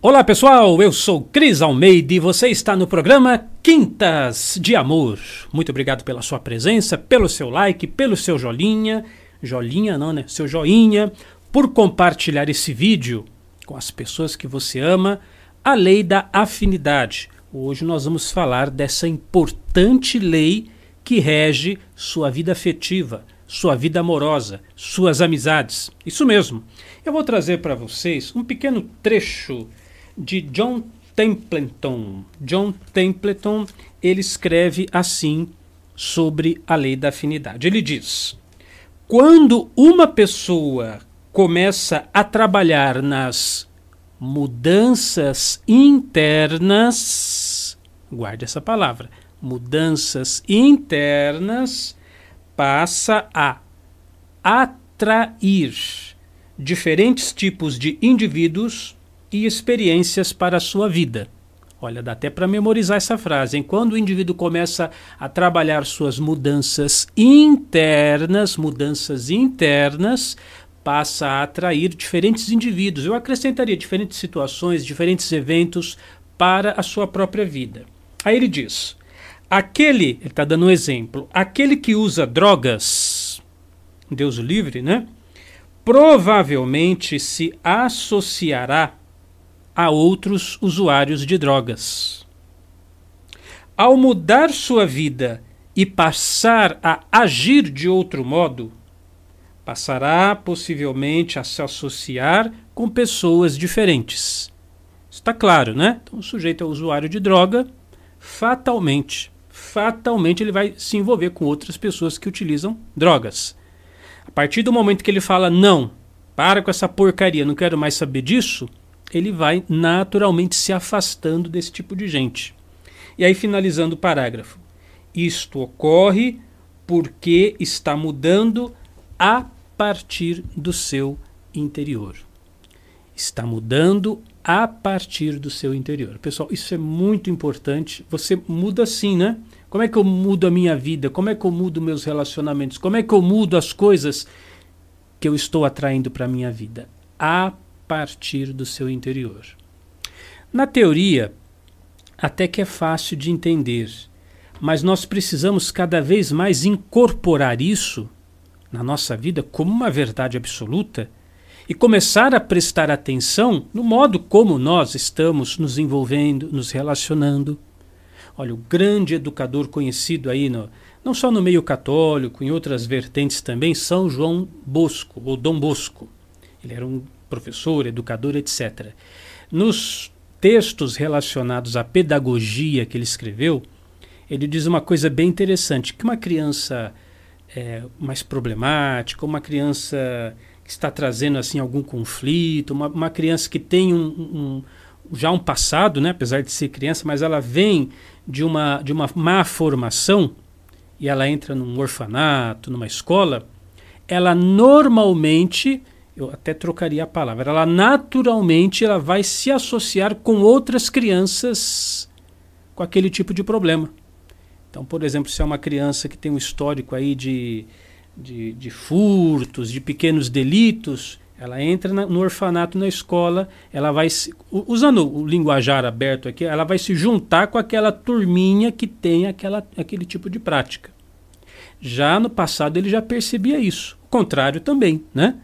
Olá pessoal, eu sou Cris Almeida e você está no programa Quintas de Amor. Muito obrigado pela sua presença, pelo seu like, pelo seu jolinha, jolinha não né, seu joinha, por compartilhar esse vídeo com as pessoas que você ama, a lei da afinidade. Hoje nós vamos falar dessa importante lei que rege sua vida afetiva, sua vida amorosa, suas amizades. Isso mesmo. Eu vou trazer para vocês um pequeno trecho de John Templeton. John Templeton, ele escreve assim sobre a lei da afinidade. Ele diz: quando uma pessoa começa a trabalhar nas mudanças internas, guarde essa palavra, mudanças internas, passa a atrair diferentes tipos de indivíduos e experiências para a sua vida. Olha, dá até para memorizar essa frase. Hein? Quando o indivíduo começa a trabalhar suas mudanças internas, mudanças internas, passa a atrair diferentes indivíduos. Eu acrescentaria diferentes situações, diferentes eventos para a sua própria vida. Aí ele diz: aquele, ele está dando um exemplo, aquele que usa drogas, Deus livre, né? Provavelmente se associará a outros usuários de drogas. Ao mudar sua vida e passar a agir de outro modo, passará possivelmente a se associar com pessoas diferentes. Está claro, né? Então, o sujeito é usuário de droga, fatalmente, fatalmente ele vai se envolver com outras pessoas que utilizam drogas. A partir do momento que ele fala não, para com essa porcaria, não quero mais saber disso, ele vai naturalmente se afastando desse tipo de gente. E aí, finalizando o parágrafo. Isto ocorre porque está mudando a partir do seu interior. Está mudando a partir do seu interior. Pessoal, isso é muito importante. Você muda assim, né? Como é que eu mudo a minha vida? Como é que eu mudo meus relacionamentos? Como é que eu mudo as coisas que eu estou atraindo para a minha vida? A partir do seu interior. Na teoria, até que é fácil de entender, mas nós precisamos cada vez mais incorporar isso na nossa vida como uma verdade absoluta e começar a prestar atenção no modo como nós estamos nos envolvendo, nos relacionando. Olha, o grande educador conhecido aí, no, não só no meio católico, em outras vertentes também, São João Bosco, ou Dom Bosco. Ele era um professor, educador, etc. Nos textos relacionados à pedagogia que ele escreveu, ele diz uma coisa bem interessante, que uma criança é, mais problemática, uma criança que está trazendo assim algum conflito, uma, uma criança que tem um, um, já um passado, né, apesar de ser criança, mas ela vem de uma, de uma má formação e ela entra num orfanato, numa escola, ela normalmente eu até trocaria a palavra, ela naturalmente ela vai se associar com outras crianças com aquele tipo de problema. Então, por exemplo, se é uma criança que tem um histórico aí de, de, de furtos, de pequenos delitos, ela entra na, no orfanato na escola, ela vai se, usando o linguajar aberto aqui, ela vai se juntar com aquela turminha que tem aquela, aquele tipo de prática. Já no passado ele já percebia isso. O contrário também, né?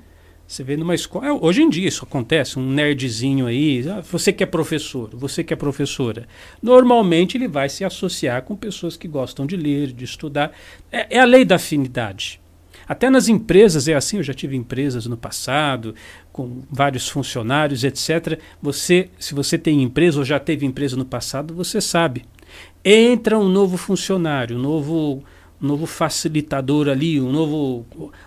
Você vê numa escola. É, hoje em dia isso acontece, um nerdzinho aí, ah, você que é professor, você que é professora. Normalmente ele vai se associar com pessoas que gostam de ler, de estudar. É, é a lei da afinidade. Até nas empresas é assim, eu já tive empresas no passado, com vários funcionários, etc. Você, se você tem empresa ou já teve empresa no passado, você sabe. Entra um novo funcionário, um novo um novo facilitador ali, um novo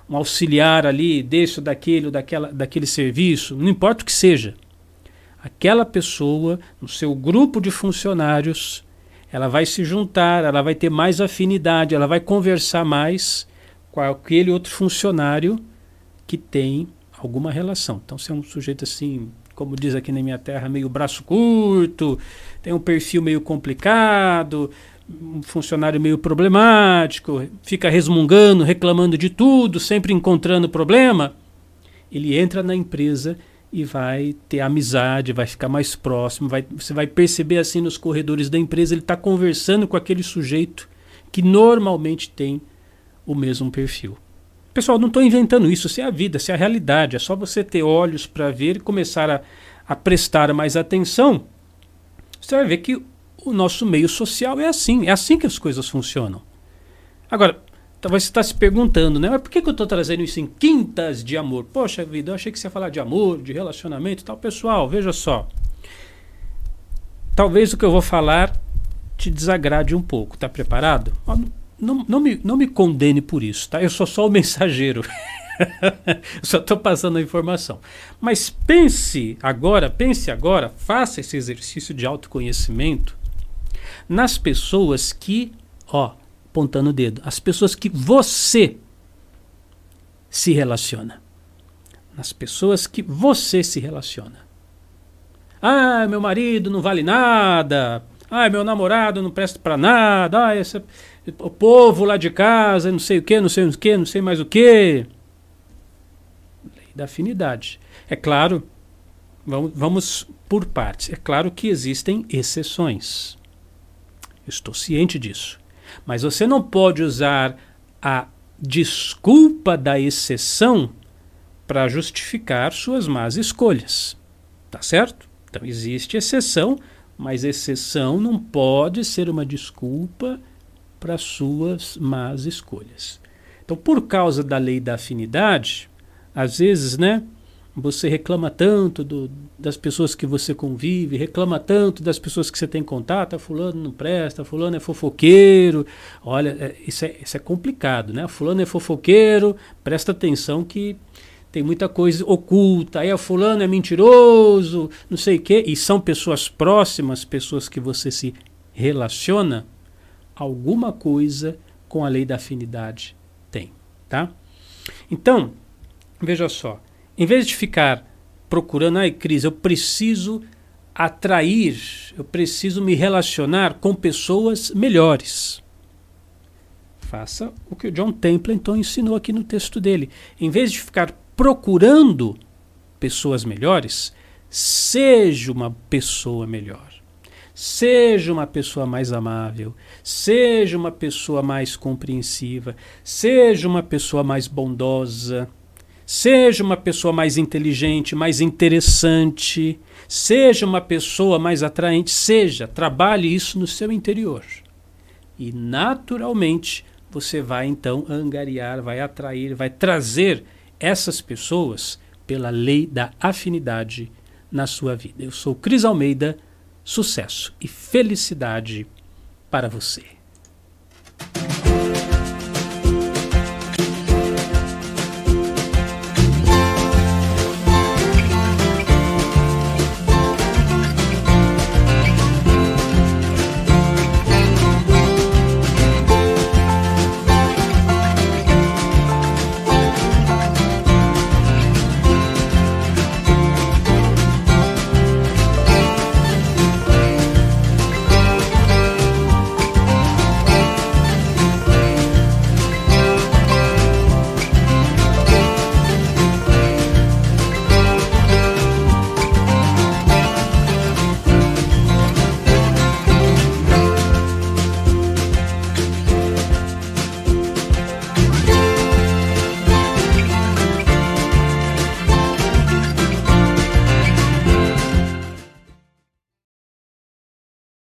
um auxiliar ali, desse daquele daquela, daquele serviço, não importa o que seja. Aquela pessoa, no seu grupo de funcionários, ela vai se juntar, ela vai ter mais afinidade, ela vai conversar mais com aquele outro funcionário que tem alguma relação. Então, se é um sujeito assim, como diz aqui na minha terra, meio braço curto, tem um perfil meio complicado, um funcionário meio problemático, fica resmungando, reclamando de tudo, sempre encontrando problema, ele entra na empresa e vai ter amizade, vai ficar mais próximo, vai, você vai perceber assim nos corredores da empresa, ele está conversando com aquele sujeito que normalmente tem o mesmo perfil. Pessoal, não estou inventando isso, isso é a vida, isso é a realidade. É só você ter olhos para ver e começar a, a prestar mais atenção. Você vai ver que o nosso meio social é assim, é assim que as coisas funcionam. Agora, talvez você está se perguntando, né? Mas por que, que eu estou trazendo isso em quintas de amor? Poxa vida, eu achei que você ia falar de amor, de relacionamento e tal. Pessoal, veja só. Talvez o que eu vou falar te desagrade um pouco. Está preparado? Não, não, me, não me condene por isso, tá? Eu sou só o mensageiro. só estou passando a informação. Mas pense agora, pense agora, faça esse exercício de autoconhecimento nas pessoas que, ó, apontando o dedo, as pessoas que você se relaciona. Nas pessoas que você se relaciona. Ah, meu marido não vale nada. Ah, meu namorado não presta para nada. Ah, esse, o povo lá de casa, não sei o que, não sei o que, não sei mais o que. Lei da afinidade. É claro, vamos, vamos por partes. É claro que existem exceções. estou ciente disso. Mas você não pode usar a desculpa da exceção para justificar suas más escolhas. Tá certo? Então existe exceção, mas exceção não pode ser uma desculpa para suas más escolhas. Então, por causa da lei da afinidade, às vezes, né, você reclama tanto do, das pessoas que você convive, reclama tanto das pessoas que você tem contato, ah, fulano não presta, fulano é fofoqueiro. Olha, é, isso, é, isso é complicado, né? Fulano é fofoqueiro, presta atenção que tem muita coisa oculta. Aí a fulano é mentiroso, não sei o quê. E são pessoas próximas, pessoas que você se relaciona, alguma coisa com a lei da afinidade tem, tá? Então, veja só, em vez de ficar procurando, ai, Cris, eu preciso atrair, eu preciso me relacionar com pessoas melhores. Faça o que o John Templeton ensinou aqui no texto dele. Em vez de ficar procurando pessoas melhores, seja uma pessoa melhor. Seja uma pessoa mais amável, seja uma pessoa mais compreensiva, seja uma pessoa mais bondosa, Seja uma pessoa mais inteligente, mais interessante, seja uma pessoa mais atraente, seja, trabalhe isso no seu interior. E naturalmente você vai então angariar, vai atrair, vai trazer essas pessoas pela lei da afinidade na sua vida. Eu sou Cris Almeida, sucesso e felicidade para você.